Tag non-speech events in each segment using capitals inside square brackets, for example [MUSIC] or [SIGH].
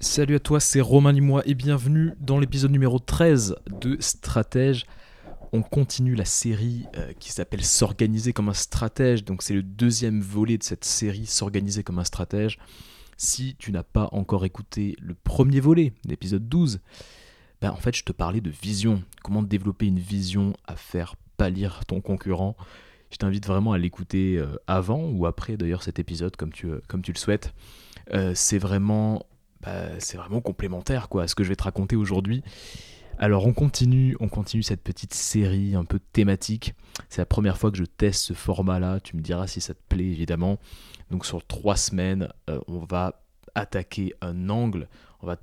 Salut à toi, c'est Romain Limois et bienvenue dans l'épisode numéro 13 de Stratège. On continue la série euh, qui s'appelle S'organiser comme un stratège. Donc c'est le deuxième volet de cette série S'organiser comme un stratège. Si tu n'as pas encore écouté le premier volet, l'épisode 12, ben en fait je te parlais de vision. Comment développer une vision à faire pâlir ton concurrent. Je t'invite vraiment à l'écouter euh, avant ou après d'ailleurs cet épisode comme tu, euh, comme tu le souhaites. c'est vraiment bah, c'est vraiment complémentaire quoi, à ce que je vais te raconter aujourd'hui. Alors on continue, on continue cette petite série un peu thématique. C'est la première fois que je teste ce format-là. Tu me diras si ça te plaît évidemment. Donc sur trois semaines, euh, on va attaquer un angle, on va,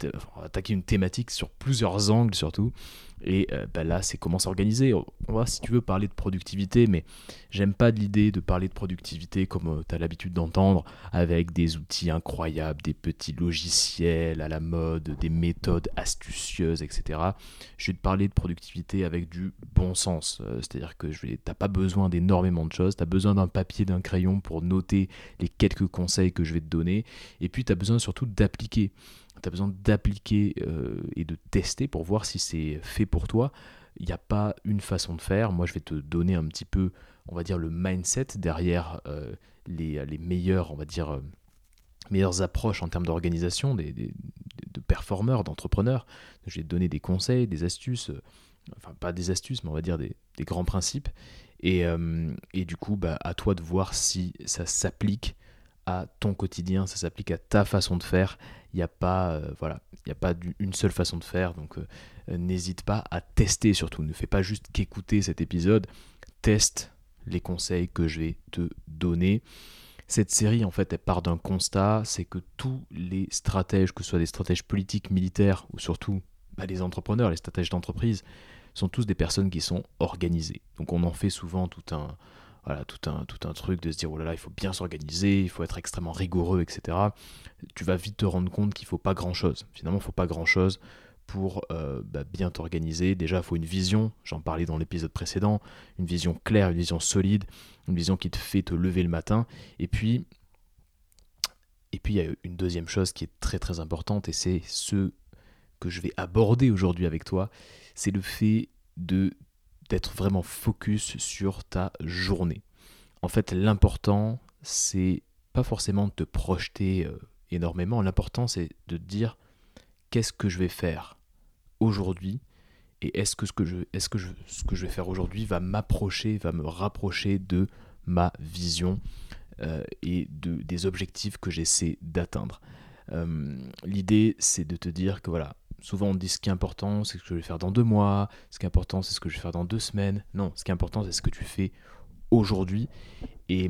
attaquer une thématique sur plusieurs angles surtout. Et euh, bah là, c'est comment s'organiser. On va, si tu veux, parler de productivité, mais j'aime pas l'idée de parler de productivité comme euh, tu as l'habitude d'entendre, avec des outils incroyables, des petits logiciels à la mode, des méthodes astucieuses, etc. Je vais te parler de productivité avec du bon sens. Euh, c'est-à-dire que tu n'as pas besoin d'énormément de choses, tu as besoin d'un papier, d'un crayon pour noter les quelques conseils que je vais te donner, et puis tu as besoin surtout d'appliquer tu as besoin d'appliquer euh, et de tester pour voir si c'est fait pour toi. Il n'y a pas une façon de faire. Moi, je vais te donner un petit peu, on va dire, le mindset derrière euh, les, les, on va dire, euh, meilleures approches en termes d'organisation, des, de performeurs, d'entrepreneurs. Je vais te donner des conseils, des astuces, enfin pas des astuces, mais on va dire des, des grands principes. Et, et, du coup, bah, à toi de voir si ça s'applique à ton quotidien, ça s'applique à ta façon de faire. Il n'y a pas, euh, voilà, il a pas une seule façon de faire. Donc euh, n'hésite pas à tester surtout. Ne fais pas juste qu'écouter cet épisode. Teste les conseils que je vais te donner. Cette série, en fait, elle part d'un constat, c'est que tous les stratèges, que ce soit des stratèges politiques, militaires ou surtout bah, les entrepreneurs, les stratèges d'entreprise, sont tous des personnes qui sont organisées. Donc on en fait souvent tout un, voilà, tout un, tout un truc de se dire, oh là là, il faut bien s'organiser, il faut être extrêmement rigoureux, etc. Tu vas vite te rendre compte qu'il faut pas grand-chose. Finalement, il faut pas grand-chose pour euh, bah, bien t'organiser. Déjà, il faut une vision, j'en parlais dans l'épisode précédent, une vision claire, une vision solide, une vision qui te fait te lever le matin. Et puis, et puis il y a une deuxième chose qui est très très importante, et c'est ce que je vais aborder aujourd'hui avec toi, c'est le fait de d'être vraiment focus sur ta journée. En fait, l'important, c'est pas forcément de te projeter euh, énormément. L'important, c'est de te dire qu'est-ce que je vais faire aujourd'hui et est-ce que, ce que, je, vais faire aujourd'hui va m'approcher, va me rapprocher de ma vision euh, et de, des objectifs que j'essaie d'atteindre. Euh, l'idée, c'est de te dire que voilà, souvent on dit ce qui est important, c'est ce que je vais faire dans deux mois, ce qui est important, c'est ce que je vais faire dans deux semaines. Non, ce qui est important, c'est ce que tu fais aujourd'hui. Et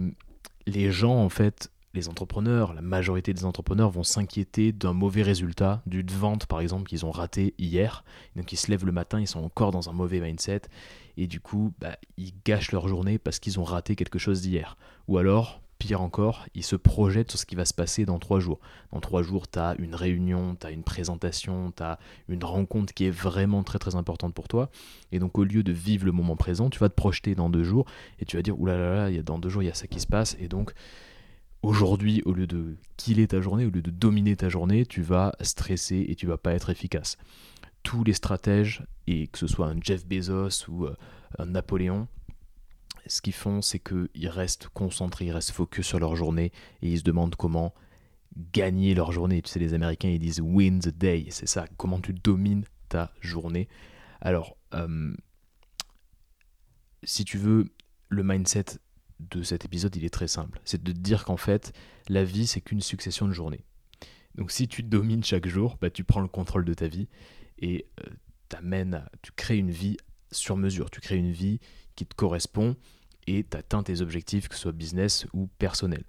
les gens, en fait, les entrepreneurs, la majorité des entrepreneurs vont s'inquiéter d'un mauvais résultat, d'une vente par exemple qu'ils ont raté hier. Donc ils se lèvent le matin, ils sont encore dans un mauvais mindset et du coup bah, ils gâchent leur journée parce qu'ils ont raté quelque chose d'hier. Ou alors Pire encore, il se projette sur ce qui va se passer dans trois jours. Dans trois jours, tu as une réunion, tu as une présentation, tu as une rencontre qui est vraiment très très importante pour toi. Et donc au lieu de vivre le moment présent, tu vas te projeter dans deux jours et tu vas dire, oulala, là là, dans deux jours, il y a ça qui se passe. Et donc aujourd'hui, au lieu de killer ta journée, au lieu de dominer ta journée, tu vas stresser et tu vas pas être efficace. Tous les stratèges, et que ce soit un Jeff Bezos ou euh, un Napoléon, ce qu'ils font, c'est qu'ils restent concentrés, ils restent focus sur leur journée et ils se demandent comment gagner leur journée. Tu sais, les Américains, ils disent win the day. C'est ça, comment tu domines ta journée. Alors, euh, si tu veux, le mindset de cet épisode, il est très simple. C'est de te dire qu'en fait, la vie, c'est qu'une succession de journées. Donc si tu domines chaque jour, bah, tu prends le contrôle de ta vie et euh, t'amènes tu crées une vie sur mesure. Tu crées une vie qui te correspond et tu atteins tes objectifs, que ce soit business ou personnel.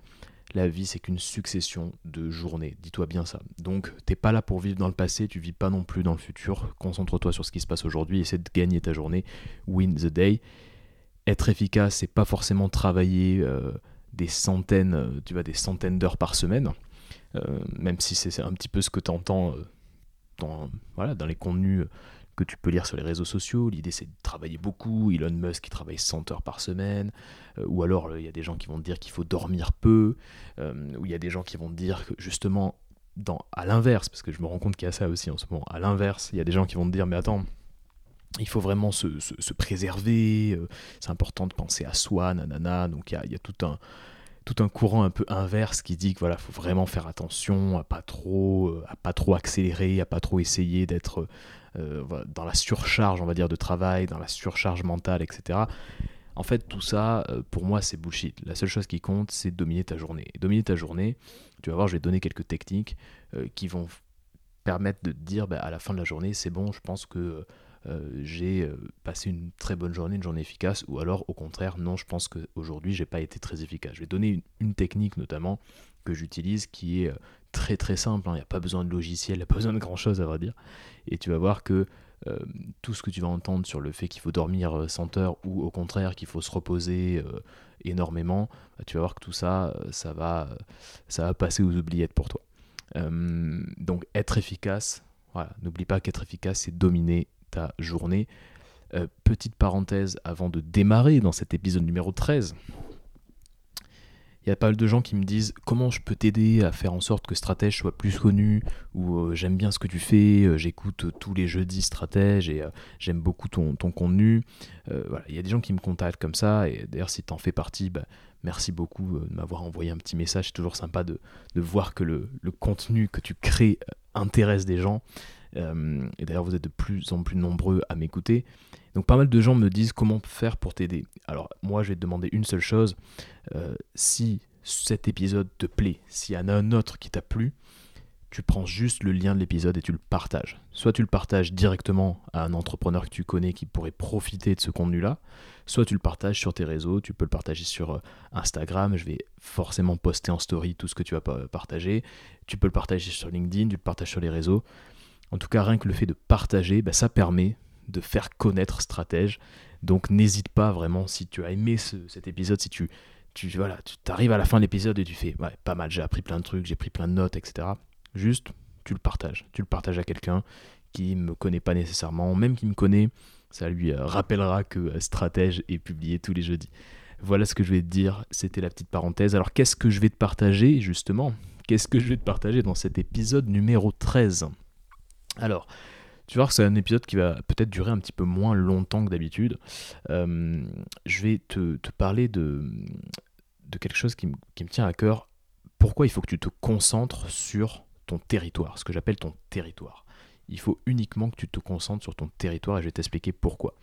La vie, c'est qu'une succession de journées. Dis-toi bien ça. Donc, t'es pas là pour vivre dans le passé, tu vis pas non plus dans le futur. Concentre-toi sur ce qui se passe aujourd'hui, essaie de gagner ta journée. Win the day. Être efficace, c'est pas forcément travailler euh, des centaines, euh, tu vois, des centaines d'heures par semaine. Euh, même si c'est un petit peu ce que tu voilà, dans les contenus que tu peux lire sur les réseaux sociaux. L'idée, c'est de travailler beaucoup. Elon Musk qui travaille 100 heures par semaine. Euh, ou alors, il y a des gens qui vont te dire qu'il faut dormir peu. Euh, ou il y a des gens qui vont te dire que justement, à l'inverse, parce que je me rends compte qu'il y a ça aussi en ce moment, à l'inverse, il y a des gens qui vont te dire, mais attends, il faut vraiment se, se, préserver, euh, c'est important de penser à soi, nanana, donc il y il y a tout un tout un courant un peu inverse qui dit que voilà, faut vraiment faire attention à pas trop, euh, pas trop accélérer, à pas trop essayer d'être euh, dans la surcharge, on va dire, de travail, dans la surcharge mentale, etc. En fait, tout ça, euh, pour moi, c'est bullshit. La seule chose qui compte, c'est dominer ta journée. Dominer ta journée, tu vas voir, je vais donner quelques techniques qui vont permettre de dire bah, à la fin de la journée, c'est bon, je pense que euh, j'ai euh, passé une très bonne journée, une journée efficace, ou alors au contraire, non, je pense qu'aujourd'hui, j'ai pas été très efficace. Je vais donner une, technique notamment que j'utilise qui est euh, très très simple, hein. il n'y a pas besoin de logiciel, il n'y a pas besoin de grand chose à vrai dire, et tu vas voir que tout ce que tu vas entendre sur le fait qu'il faut dormir 100 heures ou au contraire qu'il faut se reposer énormément, bah, tu vas voir que tout ça, ça va, ça va passer aux oubliettes pour toi. donc être efficace, voilà, n'oublie pas qu'être efficace, c'est dominer journée. Euh, petite parenthèse avant de démarrer dans cet épisode numéro 13. Il y a pas mal de gens qui me disent comment je peux t'aider à faire en sorte que Stratège soit plus connu ou euh, j'aime bien ce que tu fais, euh, j'écoute tous les jeudis Stratège et j'aime beaucoup ton, contenu. voilà, il y a des gens qui me contactent comme ça et d'ailleurs si tu en fais partie, bah, merci beaucoup de m'avoir envoyé un petit message. C'est toujours sympa de, voir que le, contenu que tu crées intéresse des gens. Euh, et d'ailleurs, vous êtes de plus en plus nombreux à m'écouter. Donc pas mal de gens me disent comment faire pour t'aider. Alors moi, je vais te demander une seule chose. Euh, si cet épisode te plaît, s'il y en a un autre qui t'a plu, tu prends juste le lien de l'épisode et tu le partages. Soit tu le partages directement à un entrepreneur que tu connais qui pourrait profiter de ce contenu-là, soit tu le partages sur tes réseaux, tu peux le partager sur euh, Instagram, je vais forcément poster en story tout ce que tu vas partager, tu peux le partager sur LinkedIn, tu le partages sur les réseaux. En tout cas, rien que le fait de partager, bah, ça permet de faire connaître Stratège. Donc n'hésite pas vraiment, si tu as aimé cet épisode, si tu, tu voilà, tu arrives à la fin de l'épisode et tu fais ouais, pas mal, j'ai appris plein de trucs, j'ai pris plein de notes, etc. Juste, tu le partages. Tu le partages à quelqu'un qui ne me connaît pas nécessairement, même qui me connaît, ça lui euh, rappellera que euh, Stratège est publié tous les jeudis. Voilà ce que je vais te dire, c'était la petite parenthèse. Alors qu'est-ce que je vais te partager justement? Qu'est-ce que je vais te partager dans cet épisode numéro 13 alors, tu vois que c'est un épisode qui va peut-être durer un petit peu moins longtemps que d'habitude. Euh, je vais te, parler de, quelque chose qui, qui, me tient à cœur. Pourquoi il faut que tu te concentres sur ton territoire, ce que j'appelle ton territoire. Il faut uniquement que tu te concentres sur ton territoire et je vais t'expliquer pourquoi.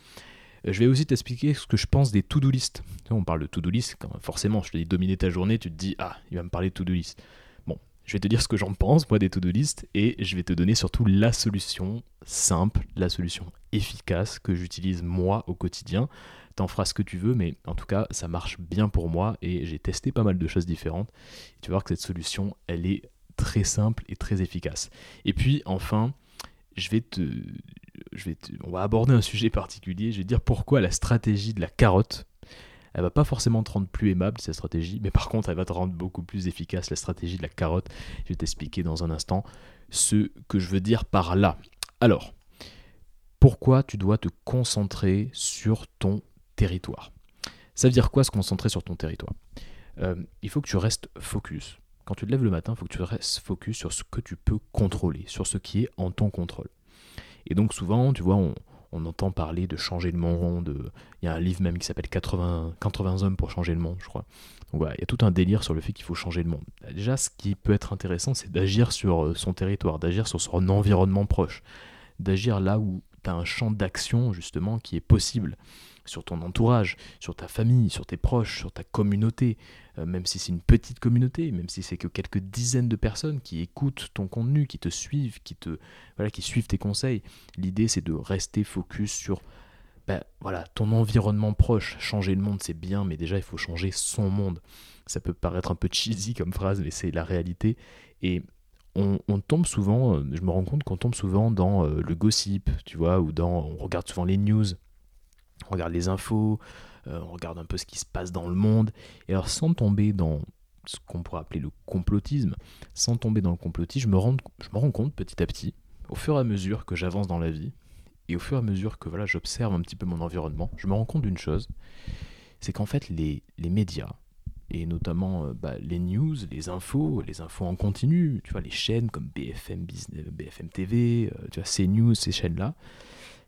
Euh, je vais aussi t'expliquer ce que je pense des to-do list. On parle de to-do list, forcément, je te dis dominer ta journée, tu te dis, ah, il va me parler de to-do list. Je vais te dire ce que j'en pense, moi, des to-do list, et je vais te donner surtout la solution simple, la solution efficace que j'utilise moi au quotidien. T'en feras ce que tu veux, mais en tout cas, ça marche bien pour moi et j'ai testé pas mal de choses différentes. tu vas voir que cette solution, elle est très simple et très efficace. Et puis, enfin, je vais te, on va aborder un sujet particulier. Je vais te dire pourquoi la stratégie de la carotte elle va pas forcément te rendre plus aimable, cette stratégie, mais par contre, elle va te rendre beaucoup plus efficace, la stratégie de la carotte. Je vais t'expliquer dans un instant ce que je veux dire par là. Alors, pourquoi tu dois te concentrer sur ton territoire? Ça veut dire quoi se concentrer sur ton territoire? Euh, Il faut que tu restes focus. Quand tu te lèves le matin, il faut que tu restes focus sur ce que tu peux contrôler, sur ce qui est en ton contrôle. Et donc souvent, tu vois, on, on entend parler de changer le monde. Il y a un livre même qui s'appelle 80, 80 hommes pour changer le monde, je crois. Il y a tout un délire sur le fait qu'il faut changer le monde. Déjà, ce qui peut être intéressant, c'est d'agir sur euh, son territoire, d'agir sur son environnement proche, d'agir là où tu as un champ d'action justement qui est possible sur ton entourage, sur ta famille, sur tes proches, sur ta communauté, même si c'est une petite communauté, même si c'est que quelques dizaines de personnes qui écoutent ton contenu, qui te suivent, qui te voilà, qui suivent tes conseils. L'idée c'est de rester focus sur ben, voilà, ton environnement proche. Changer le monde c'est bien, mais déjà il faut changer son monde. Ça peut paraître un peu cheesy comme phrase, mais c'est la réalité. Et on, tombe souvent, je me rends compte qu'on tombe souvent dans euh, le gossip, tu vois, ou dans, on regarde souvent les news, on regarde les infos, euh, on regarde un peu ce qui se passe dans le monde. Et alors sans tomber dans ce qu'on pourrait appeler le complotisme, sans tomber dans le complotisme, je me rends, je me rends compte petit à petit, au fur et à mesure que j'avance dans la vie, et au fur et à mesure que voilà, j'observe un petit peu mon environnement, je me rends compte d'une chose, c'est qu'en fait les, les médias, et notamment euh, bah, les news, les infos, les infos en continu, tu vois, les chaînes comme BFM, BFM TV, euh, tu vois, CNews, ces chaînes-là,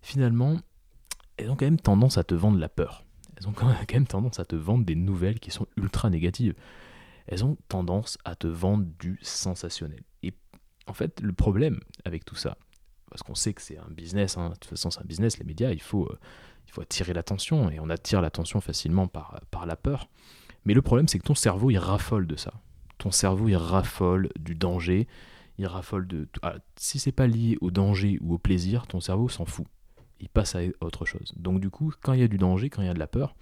finalement, elles ont quand même tendance à te vendre la peur. Elles ont [LAUGHS] quand même tendance à te vendre des nouvelles qui sont ultra négatives. Elles ont tendance à te vendre du sensationnel. Et en fait, le problème avec tout ça, parce qu'on sait que c'est un business, hein, de toute façon c'est un business, les médias, il faut, euh, il faut attirer l'attention, et on attire l'attention facilement par, par la peur. Mais le problème, c'est que ton cerveau, il raffole de ça. Ton cerveau, il raffole du danger, il raffole de... Ah, si c'est pas lié au danger ou au plaisir, ton cerveau s'en fout. Il passe à autre chose. Donc du coup, quand il y a du danger, quand il y a de la peur,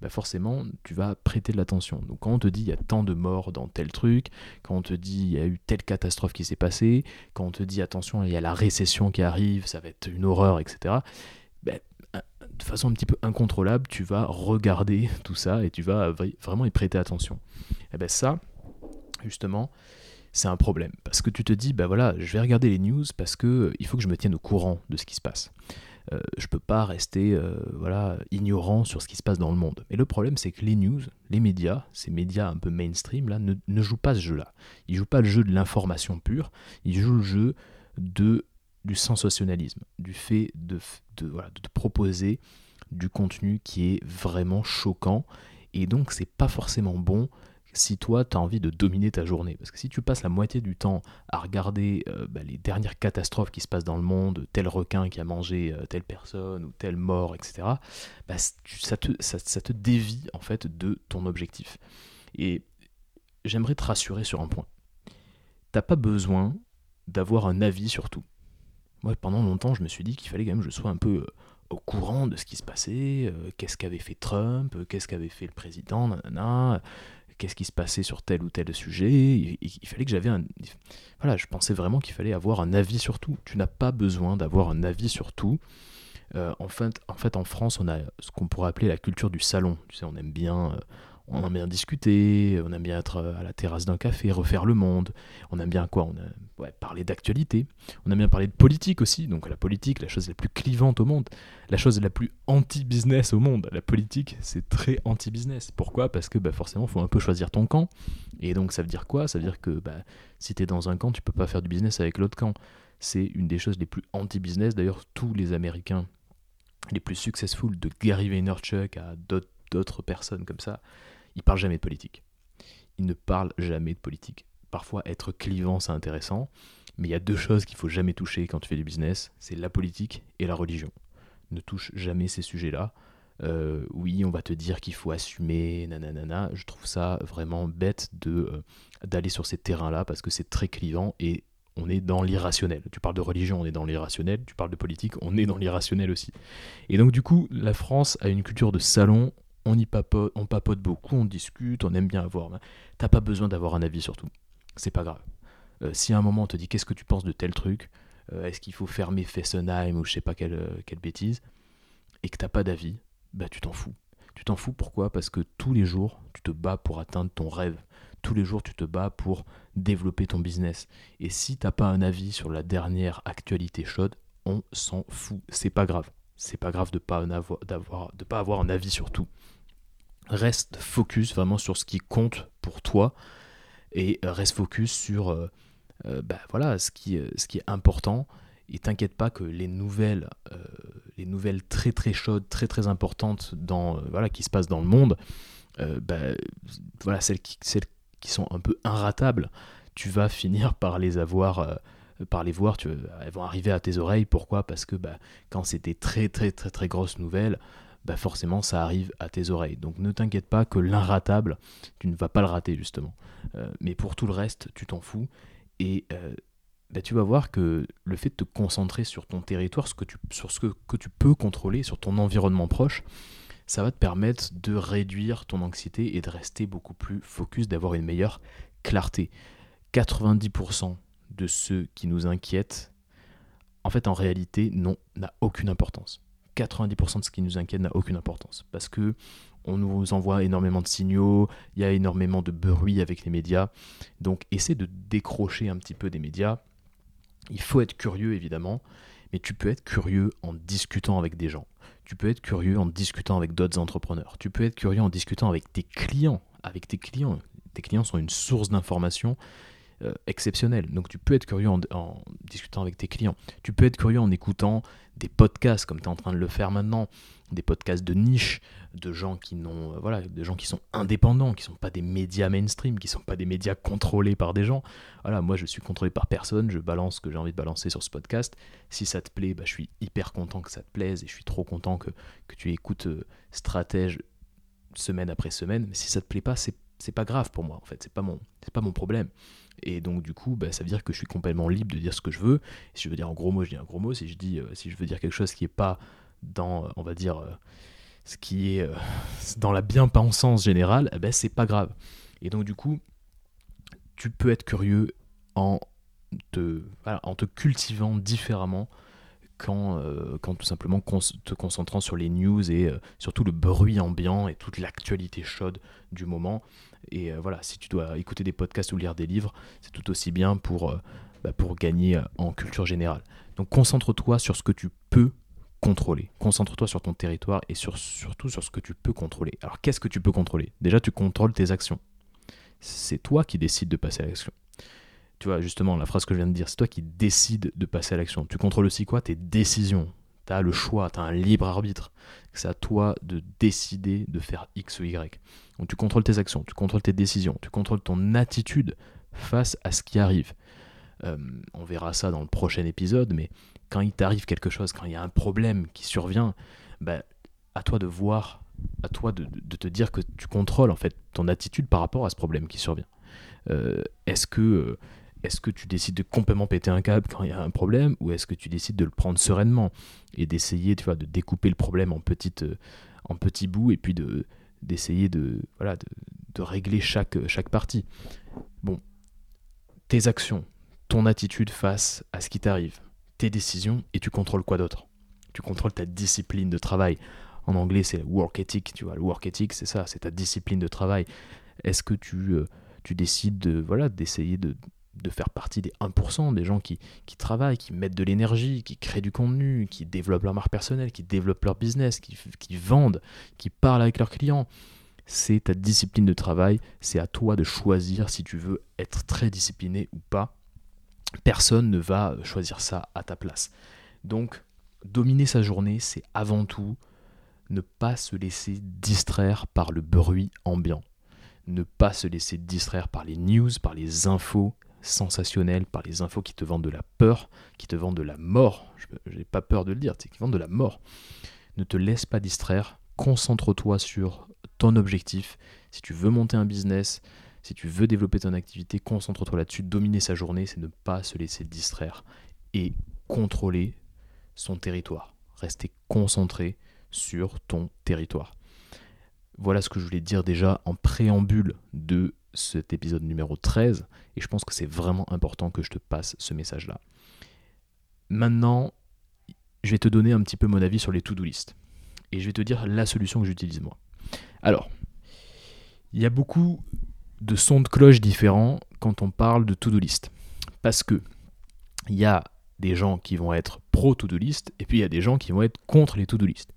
bah forcément, tu vas prêter de l'attention. Donc quand on te dit il y a tant de morts dans tel truc, quand on te dit il y a eu telle catastrophe qui s'est passée, quand on te dit attention, il y a la récession qui arrive, ça va être une horreur, etc de façon un petit peu incontrôlable, tu vas regarder [LAUGHS] tout ça et tu vas vraiment y prêter attention. Et eh bien ça, justement, c'est un problème. Parce que tu te dis, bah voilà, je vais regarder les news parce que euh, il faut que je me tienne au courant de ce qui se passe. Euh, je peux pas rester euh, voilà, ignorant sur ce qui se passe dans le monde. Mais le problème, c'est que les news, les médias, ces médias un peu mainstream, là, ne, ne jouent pas ce jeu-là. Ils jouent pas le jeu de l'information pure, ils jouent le jeu de du sensationnalisme, du fait de, de, proposer du contenu qui est vraiment choquant. Et donc, c'est pas forcément bon si toi, tu as envie de dominer ta journée. Parce que si tu passes la moitié du temps à regarder euh, bah, les dernières catastrophes qui se passent dans le monde, tel requin qui a mangé euh, telle personne ou telle mort, etc., bah, ça, te, dévie en fait de ton objectif. Et j'aimerais te rassurer sur un point. T'as pas besoin d'avoir un avis sur tout moi, pendant longtemps, je me suis dit qu'il fallait quand même que je sois un peu euh, au courant de ce qui se passait, qu'est-ce qu'avait fait Trump, qu'est-ce qu'avait fait le président, nanana, qu'est-ce qui se passait sur tel ou tel sujet. Il, fallait que j'avais un. Voilà, je pensais vraiment qu'il fallait avoir un avis sur tout. Tu n'as pas besoin d'avoir un avis sur tout. en, fait, en fait, en France, on a ce qu'on pourrait appeler la culture du salon. Tu sais, on aime bien on aime bien discuter, on aime bien être à la terrasse d'un café, refaire le monde, on aime bien quoi On aime parler d'actualité, on aime bien parler de politique aussi, donc la politique, la chose la plus clivante au monde, la chose la plus anti-business au monde, la politique c'est très anti-business. Pourquoi? Parce que bah, forcément il faut un peu choisir ton camp, et donc ça veut dire quoi? Ça veut dire que bah, si tu es dans un camp, tu peux pas faire du business avec l'autre camp. C'est une des choses les plus anti-business, d'ailleurs tous les Américains les plus successful de Gary Vaynerchuk à d'autres personnes comme ça, il parle jamais de politique. Il ne parle jamais de politique. Parfois, être clivant, c'est intéressant, mais il y a deux choses qu'il faut jamais toucher quand tu fais du business, c'est la politique et la religion. Ne touche jamais ces sujets-là. Euh, oui, on va te dire qu'il faut assumer, nanana. Je trouve ça vraiment bête de euh, d'aller sur ces terrains-là parce que c'est très clivant et on est dans l'irrationnel. Tu parles de religion, on est dans l'irrationnel. Tu parles de politique, on est dans l'irrationnel aussi. Et donc du coup, la France a une culture de salon on y papote, beaucoup, on discute, on aime bien avoir. T'as pas besoin d'avoir un avis sur tout. C'est pas grave. Euh, si à un moment on te dit qu'est-ce que tu penses de tel truc, euh, est-ce qu'il faut fermer Fessenheim ou je sais pas quelle, euh, quelle bêtise, et que t'as pas d'avis, bah tu t'en fous. Tu t'en fous pourquoi? Parce que tous les jours, tu te bats pour atteindre ton rêve. Tous les jours, tu te bats pour développer ton business. Et si t'as pas un avis sur la dernière actualité chaude, on s'en fout. C'est pas grave. C'est pas grave de pas pas avoir un avis sur tout reste focus vraiment sur ce qui compte pour toi et reste focus sur euh, euh, bah, voilà, ce, qui, euh, ce qui est important. Et t'inquiète pas que les nouvelles, les nouvelles très très chaudes, très très importantes dans, voilà, qui se passent dans le monde, bah, voilà, celles qui, celles qui sont un peu inratables, tu vas finir par les avoir par les voir, tu, elles vont arriver à tes oreilles. Pourquoi? Parce que bah, quand c'est des très très très très grosses nouvelles, bah forcément ça arrive à tes oreilles. Donc ne t'inquiète pas que l'inratable, tu ne vas pas le rater justement. Euh, mais pour tout le reste, tu t'en fous. Et euh, bah, tu vas voir que le fait de te concentrer sur ton territoire, sur ce que, tu peux contrôler, sur ton environnement proche, ça va te permettre de réduire ton anxiété et de rester beaucoup plus focus, d'avoir une meilleure clarté. 90% de ceux qui nous inquiètent, en fait en réalité, non, n'a aucune importance. 90% de ce qui nous inquiète n'a aucune importance. Parce que on nous envoie énormément de signaux, il y a énormément de bruit avec les médias. Donc essaie de décrocher un petit peu des médias. Il faut être curieux évidemment, mais tu peux être curieux en discutant avec des gens. Tu peux être curieux en discutant avec d'autres entrepreneurs. Tu peux être curieux en discutant avec tes clients avec tes clients. Tes clients sont une source d'information euh, exceptionnelle. Donc tu peux être curieux en, en, discutant avec tes clients. Tu peux être curieux en écoutant des podcasts comme tu es en train de le faire maintenant, des podcasts de niche, de gens qui n'ont euh, voilà, de gens qui sont indépendants, qui sont pas des médias mainstream, qui sont pas des médias contrôlés par des gens. Voilà, moi je suis contrôlé par personne, je balance ce que j'ai envie de balancer sur ce podcast. Si ça te plaît, bah, je suis hyper content que ça te plaise et je suis trop content que, que tu écoutes euh, Stratège semaine après semaine. Mais si ça te plaît pas, c'est c'est pas grave pour moi en fait, c'est pas mon c'est pas mon problème. Et donc du coup, bah, ça veut dire que je suis complètement libre de dire ce que je veux. Si je veux dire un gros mot, je dis un gros mot. Si je dis, euh, si je veux dire quelque chose qui est pas dans, euh, on va dire, euh, ce qui est [LAUGHS] dans la bien-pensance générale, eh ben c'est pas grave. Et donc du coup, tu peux être curieux en te, en te cultivant différemment quand, quand tout simplement te concentrant sur les news et surtout le bruit ambiant et toute l'actualité chaude du moment. Et euh, voilà, si tu dois écouter des podcasts ou lire des livres, c'est tout aussi bien pour, euh, bah, pour gagner euh, en culture générale. Donc concentre-toi sur ce que tu peux contrôler. Concentre-toi sur ton territoire et sur, surtout sur ce que tu peux contrôler. Alors qu'est-ce que tu peux contrôler? Déjà, tu contrôles tes actions. C'est toi qui décides de passer à l'action. Tu vois, justement, la phrase que je viens de dire, c'est toi qui décides de passer à l'action. Tu contrôles aussi quoi? Tes décisions. Tu as le choix, tu as un libre arbitre. C'est à toi de décider de faire X ou Y. Donc tu contrôles tes actions, tu contrôles tes décisions, tu contrôles ton attitude face à ce qui arrive. Euh, on verra ça dans le prochain épisode, mais quand il t'arrive quelque chose, quand il y a un problème qui survient, bah, à toi de voir, à toi de, te dire que tu contrôles en fait ton attitude par rapport à ce problème qui survient. Euh, est-ce que euh, est-ce que tu décides de complètement péter un câble quand il y a un problème ou est-ce que tu décides de le prendre sereinement et d'essayer tu vois, de découper le problème en, petites, en petits bouts et puis de, d'essayer de, voilà, de, régler chaque, chaque partie. Bon, tes actions, ton attitude face à ce qui t'arrive, tes décisions, et tu contrôles quoi d'autre? Tu contrôles ta discipline de travail. En anglais, c'est work ethic, tu vois. Le work ethic, c'est ça, c'est ta discipline de travail. Est-ce que tu, euh, tu décides de, voilà, d'essayer de, de faire partie des 1% des gens qui, qui travaillent, qui mettent de l'énergie, qui créent du contenu, qui développent leur marque personnelle, qui développent leur business, qui, qui vendent, qui parlent avec leurs clients. C'est ta discipline de travail, c'est à toi de choisir si tu veux être très discipliné ou pas. Personne ne va choisir ça à ta place. Donc, dominer sa journée, c'est avant tout ne pas se laisser distraire par le bruit ambiant ne pas se laisser distraire par les news, par les infos sensationnel par les infos qui te vendent de la peur, qui te vendent de la mort. Je n'ai pas peur de le dire, qui vendent de la mort. Ne te laisse pas distraire, concentre-toi sur ton objectif. Si tu veux monter un business, si tu veux développer ton activité, concentre-toi là-dessus. Dominer sa journée, c'est ne pas se laisser distraire et contrôler son territoire. Rester concentré sur ton territoire. Voilà ce que je voulais dire déjà en préambule de cet épisode numéro 13 et je pense que c'est vraiment important que je te passe ce message-là. Maintenant, je vais te donner un petit peu mon avis sur les to-do list et je vais te dire la solution que j'utilise moi. Alors, il y a beaucoup de sons de cloche différents quand on parle de to-do list parce que il y a des gens qui vont être pro to-do list et puis il y a des gens qui vont être contre les to-do list.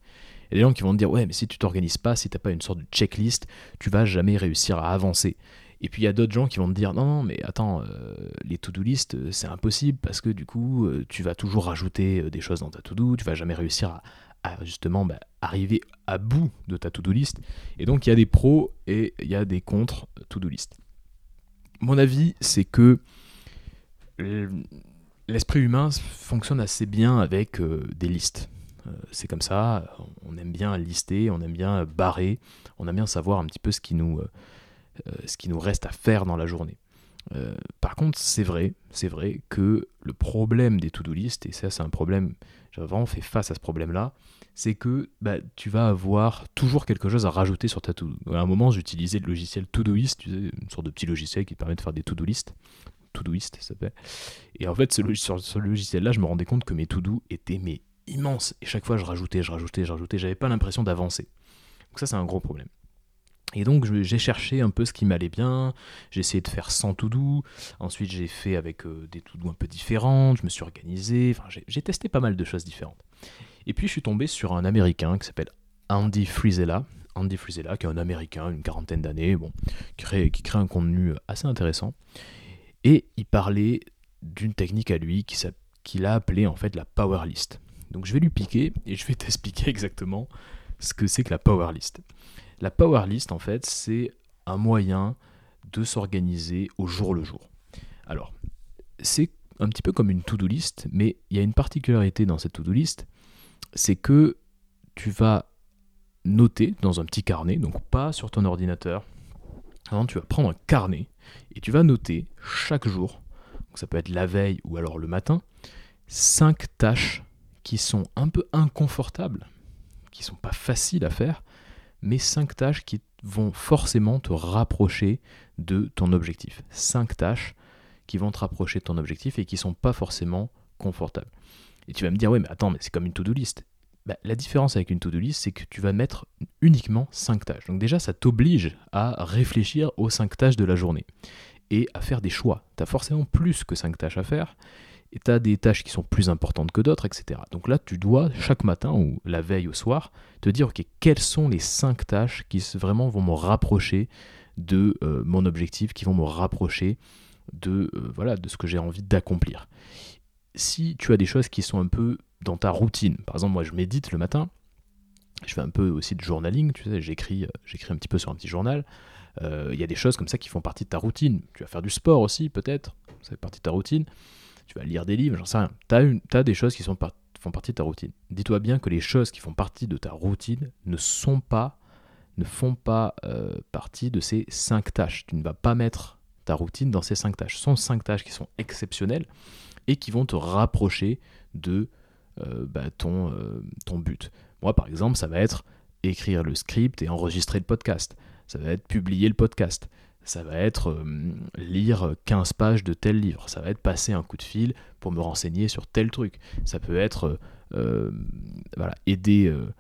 Il y a des gens qui vont te dire ouais mais si tu t'organises pas, si tu n'as pas une sorte de checklist, tu vas jamais réussir à avancer. Et puis il y a d'autres gens qui vont te dire non, non, mais attends, euh, les to-do list, euh, c'est impossible parce que du coup, euh, tu vas toujours rajouter des choses dans ta to-do, tu vas jamais réussir à, justement bah, arriver à bout de ta to-do list. Et donc il y a des pros et il y a des contre to-do list. Mon avis, c'est que l'esprit humain fonctionne assez bien avec des listes. c'est comme ça, on aime bien lister, on aime bien barrer, on aime bien savoir un petit peu ce qui nous ce qui nous reste à faire dans la journée. Euh, par contre, c'est vrai, c'est vrai que le problème des to-do list, et ça c'est un problème, j'ai vraiment fait face à ce problème-là, c'est que bah, tu vas avoir toujours quelque chose à rajouter sur ta to-do. À un moment, j'utilisais le logiciel Todoist, tu sais, une sorte de petit logiciel qui permet de faire des to-do list. Todoist, ça s'appelle. Et en fait, sur ce logiciel-là, je me rendais compte que mes to-do étaient mais immenses. Et chaque fois, je rajoutais, je rajoutais, je rajoutais. J'avais pas l'impression d'avancer. Donc ça, c'est un gros problème. Et donc j'ai cherché un peu ce qui m'allait bien, j'ai essayé de faire sans tout doux, ensuite j'ai fait avec euh, des tout doux un peu différents, je me suis organisé, j'ai testé pas mal de choses différentes. Et puis je suis tombé sur un américain qui s'appelle Andy Frisella. Andy Frisella, qui est un Américain, une quarantaine d'années, bon, qui crée, qui crée un contenu assez intéressant. Et il parlait d'une technique à lui qu'il a appelée en fait la Power List. Donc je vais lui piquer et je vais [LAUGHS] t'expliquer exactement ce que c'est que la Power List. La Power List, en fait, c'est un moyen de s'organiser au jour le jour. Alors, c'est un petit peu comme une to-do list, mais il y a une particularité dans cette to-do list, c'est que tu vas noter dans un petit carnet, donc pas sur ton ordinateur. Avant, tu vas prendre un carnet et tu vas noter chaque jour, ça peut être la veille ou alors le matin, cinq tâches qui sont un peu inconfortables, qui sont pas faciles à faire, mais cinq tâches qui vont forcément te rapprocher de ton objectif. Cinq tâches qui vont te rapprocher de ton objectif et qui sont pas forcément confortables. Et tu vas me dire, oui, mais attends, mais c'est comme une to-do list. Bah, la différence avec une to-do list, c'est que tu vas mettre uniquement cinq tâches. Donc déjà, ça t'oblige à réfléchir aux cinq tâches de la journée et à faire des choix. Tu as forcément plus que cinq tâches à faire et tu as des tâches qui sont plus importantes que d'autres, etc. Donc là, tu dois, chaque matin ou la veille au soir, te dire, ok, quelles sont les cinq tâches qui vraiment vont me rapprocher de euh, mon objectif, qui vont me rapprocher de, euh, voilà, de ce que j'ai envie d'accomplir. Si tu as des choses qui sont un peu dans ta routine, par exemple, moi je médite le matin, je fais un peu aussi de journaling, tu sais, j'écris, euh, j'écris un petit peu sur un petit journal. Il y a des choses comme ça qui font partie de ta routine. Tu vas faire du sport aussi, peut-être, ça fait partie de ta routine tu vas lire des livres, j'en sais rien. Tu as, des choses qui font partie de ta routine. Dis-toi bien que les choses qui font partie de ta routine ne sont pas, ne font pas euh, partie de ces cinq tâches. Tu ne vas pas mettre ta routine dans ces cinq tâches. Ce sont cinq tâches qui sont exceptionnelles et qui vont te rapprocher de euh, bah, euh, ton but. Moi, par exemple, ça va être écrire le script et enregistrer le podcast. Ça va être publier le podcast ça va être euh, lire 15 pages de tel livre, ça va être passer un coup de fil pour me renseigner sur tel truc, ça peut être euh, voilà, aider euh,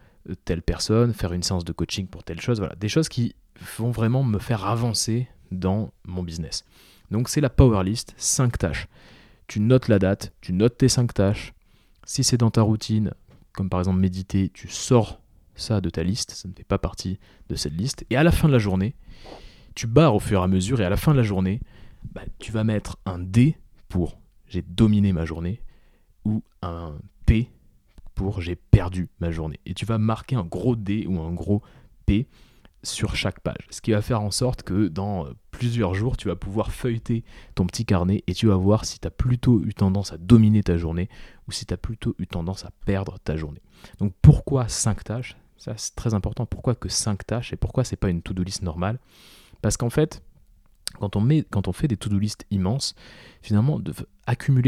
telle personne, faire une séance de coaching pour telle chose, voilà, des choses qui vont vraiment me faire avancer dans mon business. Donc c'est la power list, 5 tâches. Tu notes la date, tu notes tes 5 tâches. Si c'est dans ta routine, comme par exemple méditer, tu sors ça de ta liste, ça ne fait pas partie de cette liste. Et à la fin de la journée, tu barres au fur et à mesure et à la fin de la journée, bah, tu vas mettre un D pour j'ai dominé ma journée ou un P pour j'ai perdu ma journée. Et tu vas marquer un gros D ou un gros P sur chaque page. Ce qui va faire en sorte que dans euh, plusieurs jours, tu vas pouvoir feuilleter ton petit carnet et tu vas voir si tu as plutôt eu tendance à dominer ta journée ou si tu as plutôt eu tendance à perdre ta journée. Donc pourquoi 5 tâches? Ça c'est très important. Pourquoi que 5 tâches? Et pourquoi c'est pas une to-do list normale? Parce qu'en fait, quand on, met, quand on fait des to-do list immenses, finalement, de,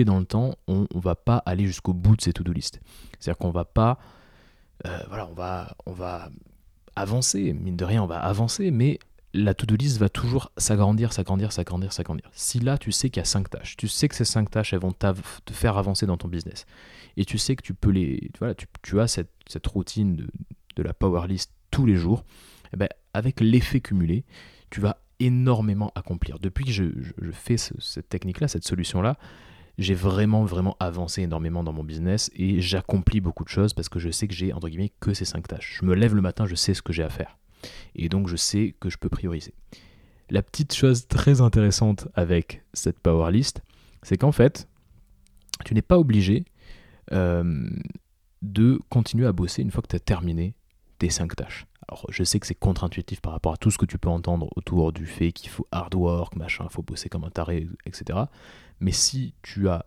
dans le temps, on ne va pas aller jusqu'au bout de ces to-do list. C'est-à-dire qu'on va pas. Euh, voilà, on va, on va avancer, mine de rien, on va avancer, mais la to-do list va toujours s'agrandir, s'agrandir, s'agrandir, s'agrandir. Si là, tu sais qu'il y a 5 tâches, tu sais que ces 5 tâches, elles vont te faire avancer dans ton business, et tu sais que tu peux les. Voilà, tu, as cette, routine de, la power list tous les jours, eh ben, avec l'effet cumulé, tu vas énormément accomplir. Depuis que je, fais cette technique-là, cette solution-là, j'ai vraiment, vraiment avancé énormément dans mon business et j'accomplis beaucoup de choses parce que je sais que j'ai, entre guillemets, que ces cinq tâches. Je me lève le matin, je sais ce que j'ai à faire. Et donc, je sais que je peux prioriser. La petite chose très intéressante avec cette power list, c'est qu'en fait, tu n'es pas obligé euh, de continuer à bosser une fois que tu as terminé tes cinq tâches. Alors, je sais que c'est contre-intuitif par rapport à tout ce que tu peux entendre autour du fait qu'il faut hard work, machin, faut bosser comme un taré, etc. Mais si tu as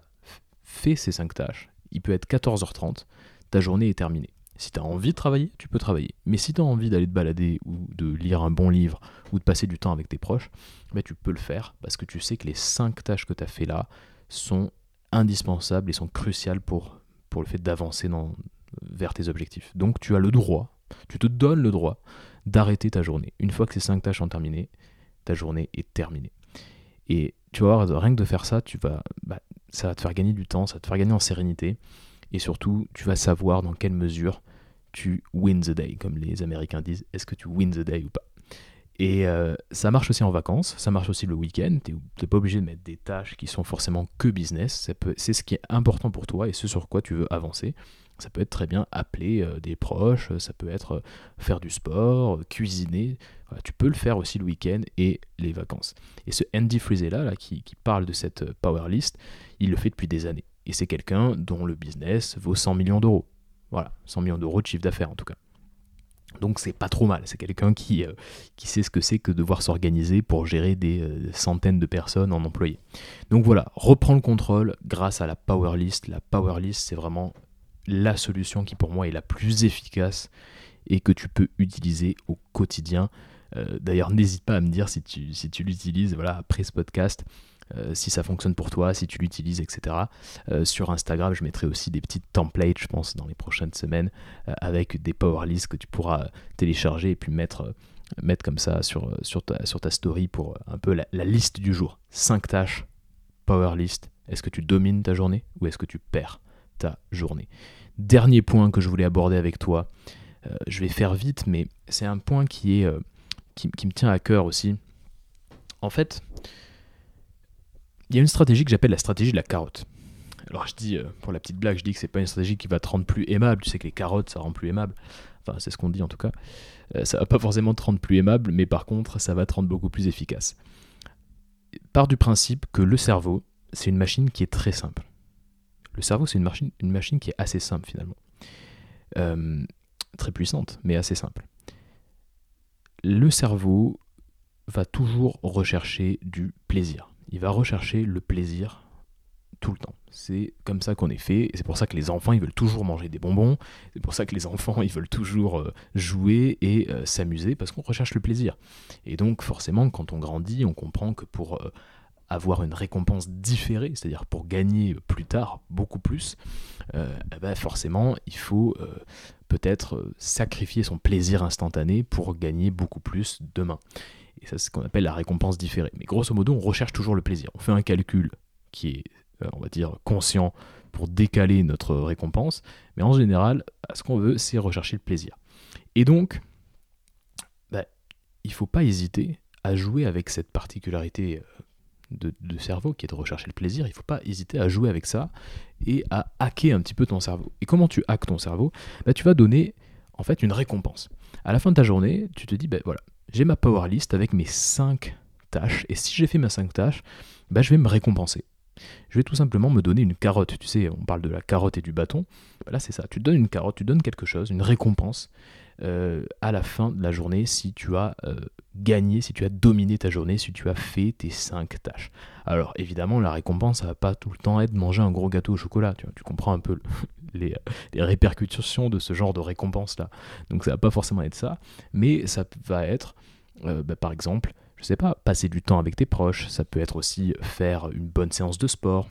fait ces 5 tâches, il peut être 14h30, ta journée est terminée. Si tu as envie de travailler, tu peux travailler. Mais si tu as envie d'aller te balader ou de lire un bon livre ou de passer du temps avec tes proches, bah, tu peux le faire parce que tu sais que les 5 tâches que tu as fait là sont indispensables et sont cruciales pour, pour le fait d'avancer vers tes objectifs. Donc tu as le droit tu te donnes le droit d'arrêter ta journée. Une fois que ces cinq tâches sont terminées, ta journée est terminée. Et tu vas voir, rien que de faire ça, tu vas, bah, ça va te faire gagner du temps, ça va te faire gagner en sérénité. Et surtout, tu vas savoir dans quelle mesure tu win the day, comme les Américains disent. Est-ce que tu win the day ou pas? Et euh, ça marche aussi en vacances, ça marche aussi le week-end. Tu n'es pas obligé de mettre des tâches qui sont forcément que business. C'est ce qui est important pour toi et ce sur quoi tu veux avancer Ça peut être très bien appeler euh, des proches, ça peut être euh, faire du sport, cuisiner. tu peux le faire aussi le week-end et les vacances. Et ce Andy Frisella, là, qui, parle de cette power list, il le fait depuis des années. Et c'est quelqu'un dont le business vaut 100 millions d'euros. Voilà, 100 millions d'euros de chiffre d'affaires en tout cas. Donc c'est pas trop mal, c'est quelqu'un qui, euh, qui sait ce que c'est que devoir s'organiser pour gérer des euh, centaines de personnes en employés. Donc voilà, reprends le contrôle grâce à la Power List. La Power List, c'est vraiment la solution qui pour moi est la plus efficace et que tu peux utiliser au quotidien. Euh, d'ailleurs, n'hésite pas à me dire si tu, l'utilises voilà, après ce podcast. Euh, si ça fonctionne pour toi, si tu l'utilises, etc. Euh, sur Instagram, je mettrai aussi des petites templates, je pense, dans les prochaines semaines, avec des power lists que tu pourras télécharger et puis mettre, comme ça sur, ta, sur ta story pour un peu la, liste du jour. 5 tâches, power list. Est-ce que tu domines ta journée ou est-ce que tu perds? Ta journée Dernier point que je voulais aborder avec toi, je vais faire vite, mais c'est un point qui, est, qui, qui me tient à cœur aussi. En fait, il y a une stratégie que j'appelle la stratégie de la carotte. Alors je dis, euh, pour la petite blague, je dis que c'est pas une stratégie qui va te rendre plus aimable. Tu sais que les carottes, ça rend plus aimable. Enfin, c'est ce qu'on dit en tout cas. Euh, ça va pas forcément te rendre plus aimable, mais par contre, ça va te rendre beaucoup plus efficace. Part du principe que le cerveau, c'est une machine qui est très simple. Le cerveau, c'est une machine, qui est assez simple finalement. Euh, très puissante, mais assez simple. Le cerveau va toujours rechercher du plaisir il va rechercher le plaisir tout le temps. C'est comme ça qu'on est fait, c'est pour ça que les enfants, ils veulent toujours manger des bonbons, c'est pour ça que les enfants, ils veulent toujours euh, jouer et euh, s'amuser, parce qu'on recherche le plaisir. Et donc, forcément, quand on grandit, on comprend que pour avoir une récompense différée, c'est-à-dire pour gagner plus tard beaucoup plus, eh ben, forcément, il faut peut-être sacrifier son plaisir instantané pour gagner beaucoup plus demain. Et ça, c'est ce qu'on appelle la récompense différée. Mais grosso modo, on recherche toujours le plaisir. On fait un calcul qui est, euh, on va dire, conscient pour décaler notre récompense. Mais en général, ce qu'on veut, c'est rechercher le plaisir. Et donc, bah, il ne faut pas hésiter à jouer avec cette particularité de, cerveau qui est de rechercher le plaisir. Il ne faut pas hésiter à jouer avec ça et à hacker un petit peu ton cerveau. Et comment tu hackes ton cerveau? Bah, Tu vas donner en fait une récompense. À la fin de ta journée, tu te dis, ben voilà, j'ai ma power list avec mes 5 tâches, et si j'ai fait mes 5 tâches, bah, je vais me récompenser. Je vais tout simplement me donner une carotte. Tu sais, on parle de la carotte et du bâton. Bah, là, c'est ça. Tu te donnes une carotte, tu donnes quelque chose, une récompense euh, à la fin de la journée si tu as euh, gagné, si tu as dominé ta journée, si tu as fait tes 5 tâches. Alors, évidemment, la récompense, ça va pas tout le temps être manger un gros gâteau au chocolat. Tu, comprends un peu [LAUGHS] les, les, répercussions de ce genre de récompense-là. Donc, ça va pas forcément être ça, mais ça va être euh, bah, par exemple, je sais pas, passer du temps avec tes proches, ça peut être aussi faire une bonne séance de sport,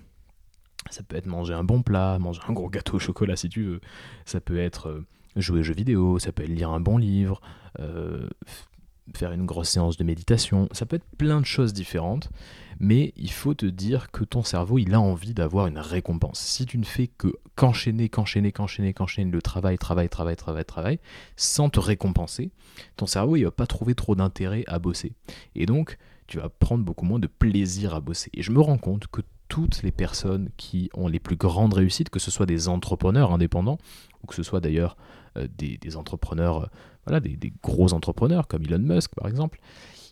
ça peut être manger un bon plat, manger un gros gâteau au chocolat si tu veux, ça peut être euh, jouer aux jeux vidéo, ça peut être lire un bon livre, euh, faire une grosse séance de méditation, ça peut être plein de choses différentes, mais il faut te dire que ton cerveau, il a envie d'avoir une récompense. Si tu ne fais que qu'enchaîner, qu'enchaîner, qu'enchaîner, qu'enchaîner le travail, travail, travail, travail, travail, sans te récompenser, ton cerveau, il va pas trouver trop d'intérêt à bosser. Et donc, tu vas prendre beaucoup moins de plaisir à bosser. Et je me rends compte que toutes les personnes qui ont les plus grandes réussites, que ce soit des entrepreneurs indépendants, ou que ce soit d'ailleurs euh, des, entrepreneurs, euh, voilà, des, des gros entrepreneurs comme Elon Musk par exemple,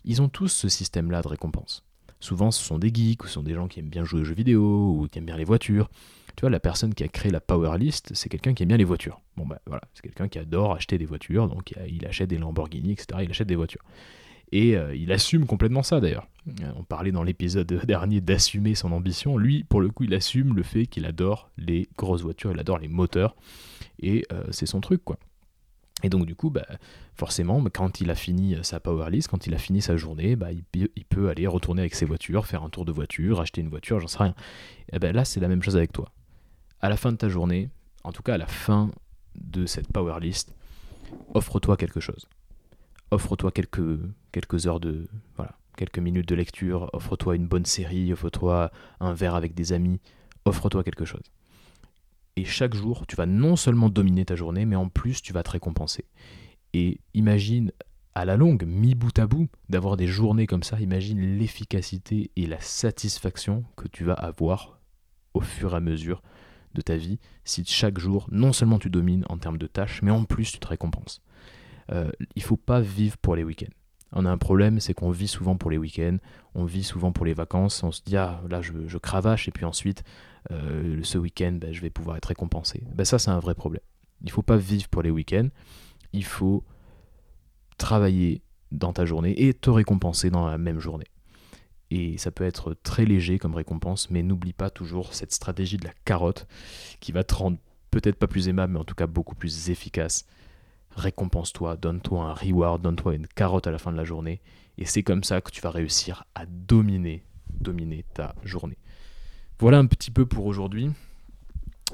ils ont tous ce système-là de récompense. Souvent, ce sont des geeks, ou ce sont des gens qui aiment bien jouer aux jeux vidéo, ou qui aiment bien les voitures. Tu vois, la personne qui a créé la Power List, c'est quelqu'un qui aime bien les voitures. Bon, ben voilà, c'est quelqu'un qui adore acheter des voitures, donc il achète des Lamborghini, etc. Il achète des voitures. Et euh, il assume complètement ça d'ailleurs. Euh, on parlait dans l'épisode [LAUGHS] dernier d'assumer son ambition. Lui, pour le coup, il assume le fait qu'il adore les grosses voitures, il adore les moteurs. Et euh, c'est son truc, quoi. Et donc du coup, bah, forcément, bah, quand il a fini sa power list, quand il a fini sa journée, bah, il, peut aller retourner avec ses voitures, faire un tour de voiture, acheter une voiture, j'en sais rien. Et ben là, c'est la même chose avec toi. À la fin de ta journée, en tout cas à la fin de cette power list, offre-toi quelque chose. Offre-toi quelques heures de... Voilà, quelques minutes de lecture, offre-toi une bonne série, offre-toi un verre avec des amis, offre-toi quelque chose. Et chaque jour, tu vas non seulement dominer ta journée, mais en plus, tu vas te récompenser. Et imagine, à la longue, mis bout à bout, d'avoir des journées comme ça, imagine l'efficacité et la satisfaction que tu vas avoir au fur et à mesure de ta vie si chaque jour, non seulement tu domines en termes de tâches, mais en plus tu te récompenses. Euh, il faut pas vivre pour les week-ends. On a un problème, c'est qu'on vit souvent pour les week-ends, on vit souvent pour les vacances, on se dit ah là je, cravache et puis ensuite euh, ce week-end ben, je vais pouvoir être récompensé. Ben, ça c'est un vrai problème. Il faut pas vivre pour les week-ends, il faut travailler dans ta journée et te récompenser dans la même journée. Et ça peut être très léger comme récompense, mais n'oublie pas toujours cette stratégie de la carotte qui va te rendre peut-être pas plus aimable, mais en tout cas beaucoup plus efficace. Récompense-toi, donne-toi un reward, donne-toi une carotte à la fin de la journée, et c'est comme ça que tu vas réussir à dominer, dominer ta journée. Voilà un petit peu pour aujourd'hui.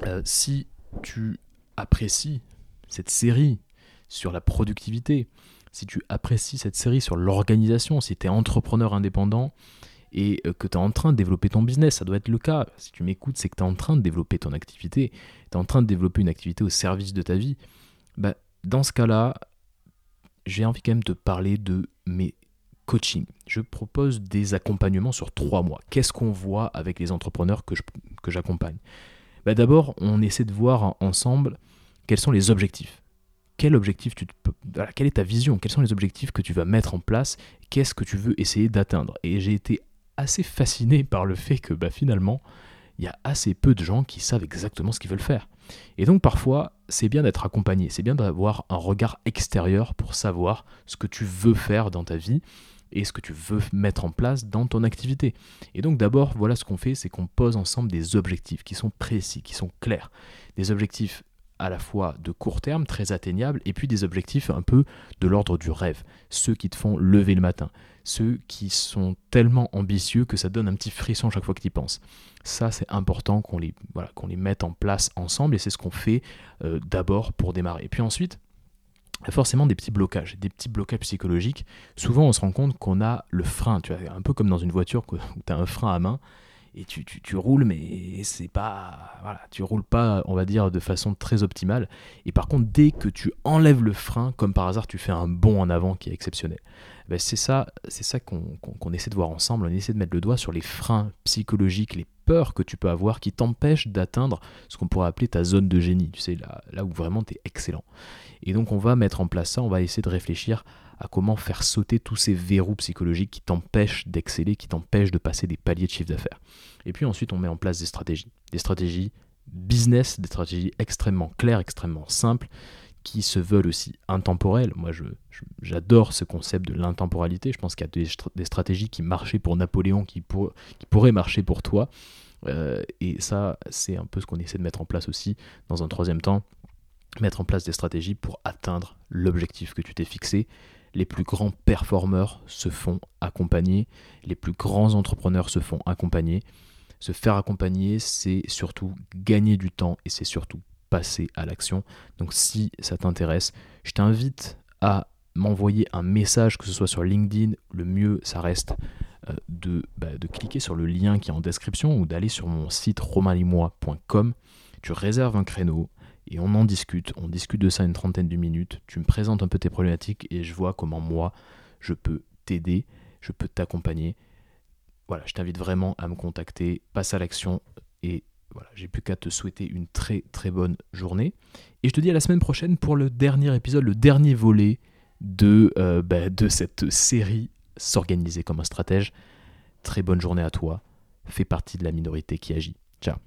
Euh, si tu apprécies cette série sur la productivité, si tu apprécies cette série sur l'organisation, si tu es entrepreneur indépendant et euh, que tu es en train de développer ton business, ça doit être le cas. Si tu m'écoutes, c'est que tu es en train de développer ton activité, tu es en train de développer une activité au service de ta vie. Bah, dans ce cas-là, j'ai envie quand même de parler de mes coachings. Je propose des accompagnements sur trois mois. Qu'est-ce qu'on voit avec les entrepreneurs que, j'accompagne? Bah, D'abord, on essaie de voir ensemble quels sont les objectifs quel objectif tu quelle est ta vision, quels sont les objectifs que tu vas mettre en place, qu'est-ce que tu veux essayer d'atteindre? Et j'ai été assez fasciné par le fait que bah, finalement, il y a assez peu de gens qui savent exactement ce qu'ils veulent faire. Et donc parfois, c'est bien d'être accompagné, c'est bien d'avoir un regard extérieur pour savoir ce que tu veux faire dans ta vie et ce que tu veux mettre en place dans ton activité. Et donc d'abord, voilà ce qu'on fait, c'est qu'on pose ensemble des objectifs qui sont précis, qui sont clairs. Des objectifs à la fois de court terme, très atteignables, et puis des objectifs un peu de l'ordre du rêve, ceux qui te font lever le matin, ceux qui sont tellement ambitieux que ça donne un petit frisson chaque fois que tu y penses. Ça, c'est important qu'on les, voilà, les mette en place ensemble, et c'est ce qu'on fait euh, d'abord pour démarrer. Et puis ensuite, forcément des petits blocages, des petits blocages psychologiques. Souvent, on se rend compte qu'on a le frein, tu vois, un peu comme dans une voiture où tu as un frein à main et tu, tu, roules, mais c'est pas. Voilà, tu roules pas, on va dire, de façon très optimale. Et par contre, dès que tu enlèves le frein, comme par hasard, tu fais un bond en avant qui est exceptionnel. Ben c'est ça, c'est ça qu'on essaie de voir ensemble. On essaie de mettre le doigt sur les freins psychologiques, les peurs que tu peux avoir qui t'empêchent d'atteindre ce qu'on pourrait appeler ta zone de génie. Tu sais, là, là où vraiment tu es excellent. Et donc, on va mettre en place ça, on va essayer de réfléchir à comment faire sauter tous ces verrous psychologiques qui t'empêchent d'exceller, qui t'empêchent de passer des paliers de chiffre d'affaires. Et puis ensuite, on met en place des stratégies. Des stratégies business, des stratégies extrêmement claires, extrêmement simples, qui se veulent aussi intemporelles. Moi, j'adore ce concept de l'intemporalité. Je pense qu'il y a des, stratégies qui marchaient pour Napoléon, qui, pourraient marcher pour toi. Euh, et ça, c'est un peu ce qu'on essaie de mettre en place aussi dans un troisième temps mettre en place des stratégies pour atteindre l'objectif que tu t'es fixé les plus grands performeurs se font accompagner, les plus grands entrepreneurs se font accompagner. Se faire accompagner, c'est surtout gagner du temps et c'est surtout passer à l'action. Donc si ça t'intéresse, je t'invite à m'envoyer un message, que ce soit sur LinkedIn, le mieux ça reste euh, de, bah, de cliquer sur le lien qui est en description ou d'aller sur mon site romalimois.com. Tu réserves un créneau, et on en discute. On discute de ça une trentaine de minutes. Tu me présentes un peu tes problématiques et je vois comment moi je peux t'aider, je peux t'accompagner. Voilà, je t'invite vraiment à me contacter, passe à l'action et voilà, j'ai plus qu'à te souhaiter une très très bonne journée. Et je te dis à la semaine prochaine pour le dernier épisode, le dernier volet de, euh, bah, de cette série S'organiser comme un stratège. Très bonne journée à toi. Fais partie de la minorité qui agit. Ciao.